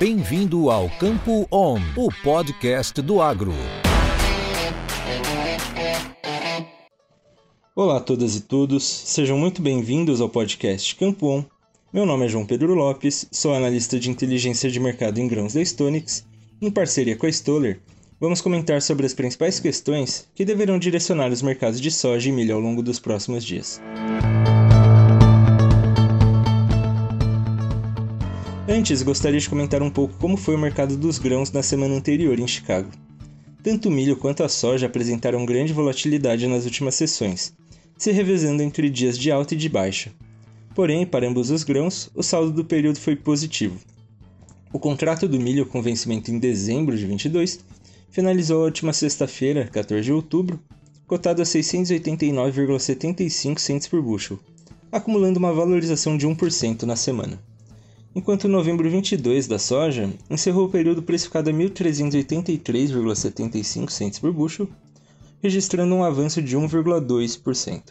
Bem-vindo ao Campo On, o podcast do agro. Olá a todas e todos, sejam muito bem-vindos ao podcast Campo On. Meu nome é João Pedro Lopes, sou analista de inteligência de mercado em grãos da Stonix. Em parceria com a Stoller, vamos comentar sobre as principais questões que deverão direcionar os mercados de soja e milho ao longo dos próximos dias. Antes, gostaria de comentar um pouco como foi o mercado dos grãos na semana anterior em Chicago. Tanto o milho quanto a soja apresentaram grande volatilidade nas últimas sessões, se revezando entre dias de alta e de baixa. Porém, para ambos os grãos, o saldo do período foi positivo. O contrato do milho com vencimento em dezembro de 22 finalizou a última sexta-feira, 14 de outubro, cotado a 689,75 cents por bushel, acumulando uma valorização de 1% na semana enquanto novembro 22 da soja encerrou o período precificado a 1.383,75 cents por bushel, registrando um avanço de 1,2%.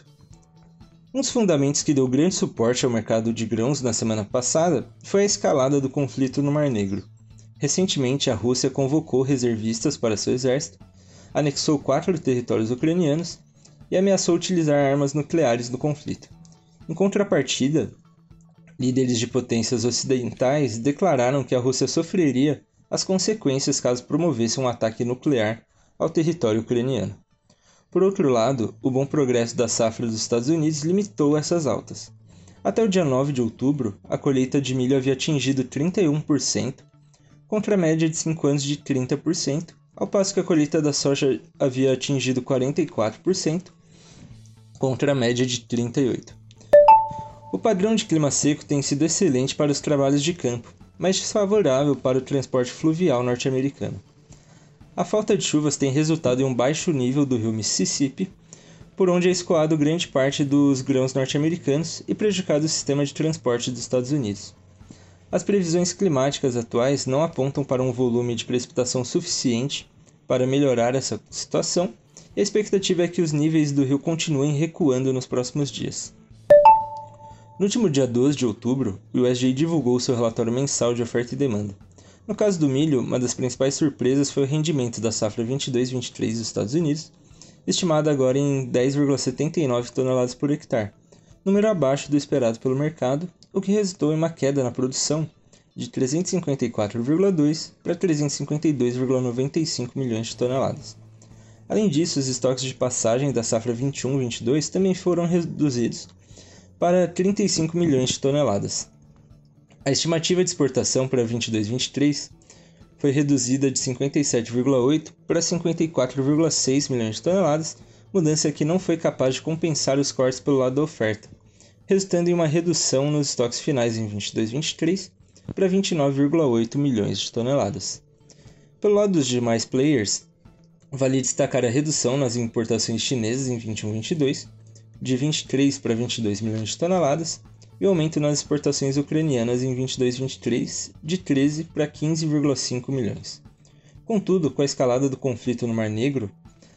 Um dos fundamentos que deu grande suporte ao mercado de grãos na semana passada foi a escalada do conflito no Mar Negro. Recentemente, a Rússia convocou reservistas para seu exército, anexou quatro territórios ucranianos e ameaçou utilizar armas nucleares no conflito. Em contrapartida, Líderes de potências ocidentais declararam que a Rússia sofreria as consequências caso promovesse um ataque nuclear ao território ucraniano. Por outro lado, o bom progresso da safra dos Estados Unidos limitou essas altas. Até o dia 9 de outubro, a colheita de milho havia atingido 31%, contra a média de 5 anos de 30%, ao passo que a colheita da soja havia atingido 44%, contra a média de 38%. O padrão de clima seco tem sido excelente para os trabalhos de campo, mas desfavorável para o transporte fluvial norte-americano. A falta de chuvas tem resultado em um baixo nível do rio Mississippi, por onde é escoado grande parte dos grãos norte-americanos e prejudicado o sistema de transporte dos Estados Unidos. As previsões climáticas atuais não apontam para um volume de precipitação suficiente para melhorar essa situação, e a expectativa é que os níveis do rio continuem recuando nos próximos dias. No último dia 12 de outubro, o USDA divulgou seu relatório mensal de oferta e demanda. No caso do milho, uma das principais surpresas foi o rendimento da safra 22-23 dos Estados Unidos, estimado agora em 10,79 toneladas por hectare, número abaixo do esperado pelo mercado, o que resultou em uma queda na produção de 354,2 para 352,95 milhões de toneladas. Além disso, os estoques de passagem da safra 21-22 também foram reduzidos para 35 milhões de toneladas. A estimativa de exportação para 22-23 foi reduzida de 57,8 para 54,6 milhões de toneladas, mudança que não foi capaz de compensar os cortes pelo lado da oferta, resultando em uma redução nos estoques finais em 22-23 para 29,8 milhões de toneladas. Pelo lado dos demais players, vale destacar a redução nas importações chinesas em 21-22, de 23 para 22 milhões de toneladas e o aumento nas exportações ucranianas em 22-23 de 13 para 15,5 milhões. Contudo, com a escalada do conflito no Mar Negro,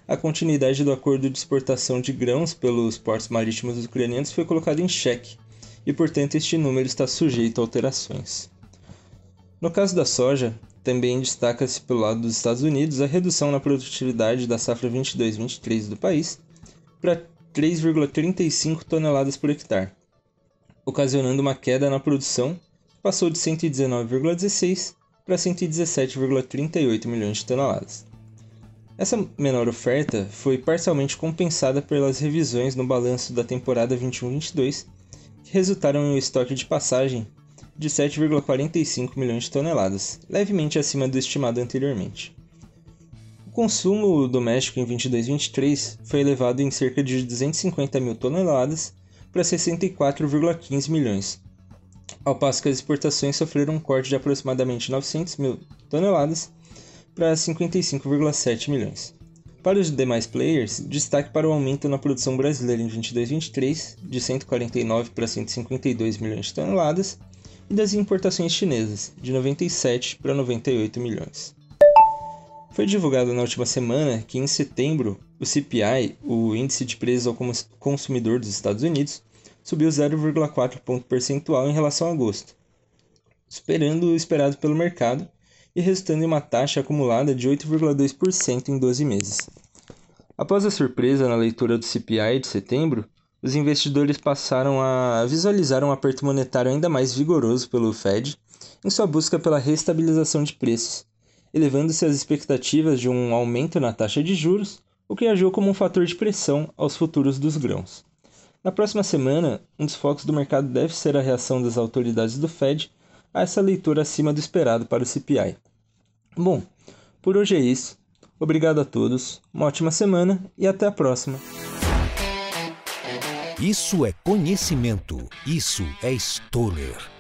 a continuidade do acordo de exportação de grãos pelos portos marítimos ucranianos foi colocada em xeque, e portanto este número está sujeito a alterações. No caso da soja, também destaca-se pelo lado dos Estados Unidos a redução na produtividade da safra 22-23 do país para 3,35 toneladas por hectare, ocasionando uma queda na produção que passou de 119,16 para 117,38 milhões de toneladas. Essa menor oferta foi parcialmente compensada pelas revisões no balanço da temporada 21-22, que resultaram em um estoque de passagem de 7,45 milhões de toneladas, levemente acima do estimado anteriormente. O consumo doméstico em 22-23 foi elevado em cerca de 250 mil toneladas para 64,15 milhões, ao passo que as exportações sofreram um corte de aproximadamente 900 mil toneladas para 55,7 milhões. Para os demais players, destaque para o aumento na produção brasileira em 22-23, de 149 para 152 milhões de toneladas, e das importações chinesas, de 97 para 98 milhões. Foi divulgado na última semana que em setembro o CPI, o índice de preços ao consumidor dos Estados Unidos, subiu 0,4 ponto percentual em relação a agosto, superando o esperado pelo mercado e resultando em uma taxa acumulada de 8,2% em 12 meses. Após a surpresa na leitura do CPI de setembro, os investidores passaram a visualizar um aperto monetário ainda mais vigoroso pelo Fed em sua busca pela restabilização de preços, elevando-se as expectativas de um aumento na taxa de juros, o que agiu como um fator de pressão aos futuros dos grãos. Na próxima semana, um dos focos do mercado deve ser a reação das autoridades do Fed a essa leitura acima do esperado para o CPI. Bom, por hoje é isso. Obrigado a todos, uma ótima semana e até a próxima. Isso é conhecimento, isso é Stoller.